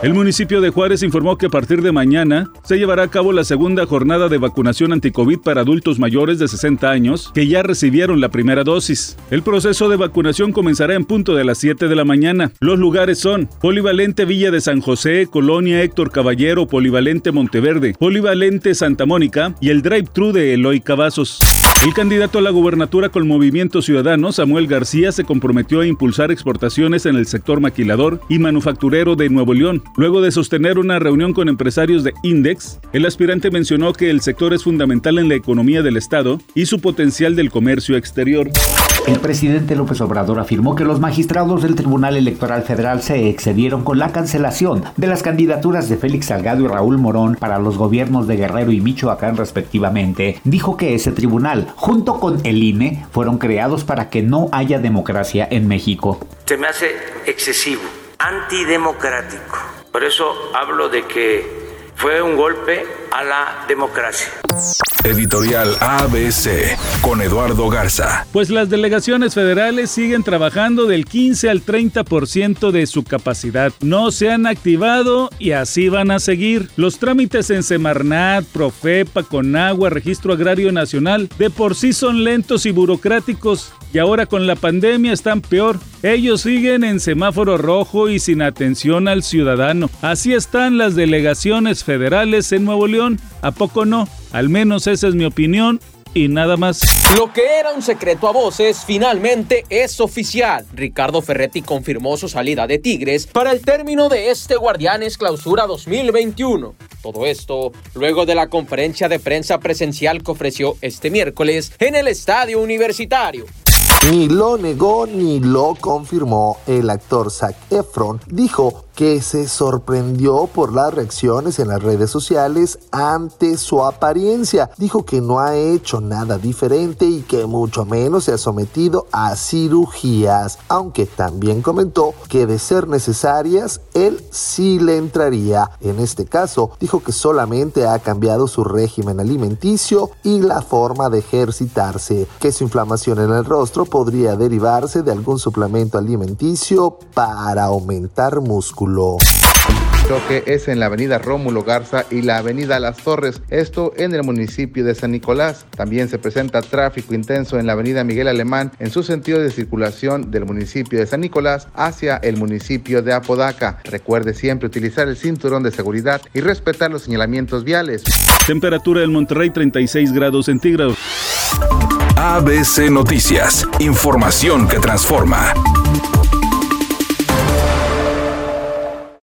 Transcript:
El municipio de Juárez informó que a partir de mañana se llevará a cabo la segunda jornada de vacunación anticovid para adultos mayores de 60 años que ya recibieron la primera dosis. El proceso de vacunación comenzará en punto de las 7 de la mañana. Los lugares son Polivalente Villa de San José, Colonia Héctor Caballero, Polivalente Monteverde, Polivalente Santa Mónica y el drive-thru de Eloy Cavazos. El candidato a la gubernatura con Movimiento Ciudadano, Samuel García, se comprometió a impulsar exportaciones en el sector maquilador y manufacturero de Nuevo León. Luego de sostener una reunión con empresarios de Index, el aspirante mencionó que el sector es fundamental en la economía del Estado y su potencial del comercio exterior. El presidente López Obrador afirmó que los magistrados del Tribunal Electoral Federal se excedieron con la cancelación de las candidaturas de Félix Salgado y Raúl Morón para los gobiernos de Guerrero y Michoacán respectivamente. Dijo que ese tribunal, junto con el INE, fueron creados para que no haya democracia en México. Se me hace excesivo, antidemocrático. Por eso hablo de que fue un golpe a la democracia. Editorial ABC con Eduardo Garza. Pues las delegaciones federales siguen trabajando del 15 al 30% de su capacidad. No se han activado y así van a seguir. Los trámites en Semarnat, Profepa, Conagua, Registro Agrario Nacional, de por sí son lentos y burocráticos y ahora con la pandemia están peor. Ellos siguen en semáforo rojo y sin atención al ciudadano. Así están las delegaciones federales en Nuevo León. ¿A poco no? Al menos esa es mi opinión y nada más. Lo que era un secreto a voces finalmente es oficial. Ricardo Ferretti confirmó su salida de Tigres para el término de este Guardianes Clausura 2021. Todo esto luego de la conferencia de prensa presencial que ofreció este miércoles en el Estadio Universitario. Ni lo negó ni lo confirmó el actor Zac Efron. Dijo que se sorprendió por las reacciones en las redes sociales ante su apariencia. Dijo que no ha hecho nada diferente y que mucho menos se ha sometido a cirugías, aunque también comentó que de ser necesarias, él sí le entraría. En este caso, dijo que solamente ha cambiado su régimen alimenticio y la forma de ejercitarse, que su inflamación en el rostro podría derivarse de algún suplemento alimenticio para aumentar músculo choque es en la avenida Rómulo Garza y la avenida Las Torres, esto en el municipio de San Nicolás. También se presenta tráfico intenso en la avenida Miguel Alemán en su sentido de circulación del municipio de San Nicolás hacia el municipio de Apodaca. Recuerde siempre utilizar el cinturón de seguridad y respetar los señalamientos viales. Temperatura en Monterrey 36 grados centígrados. ABC Noticias, información que transforma.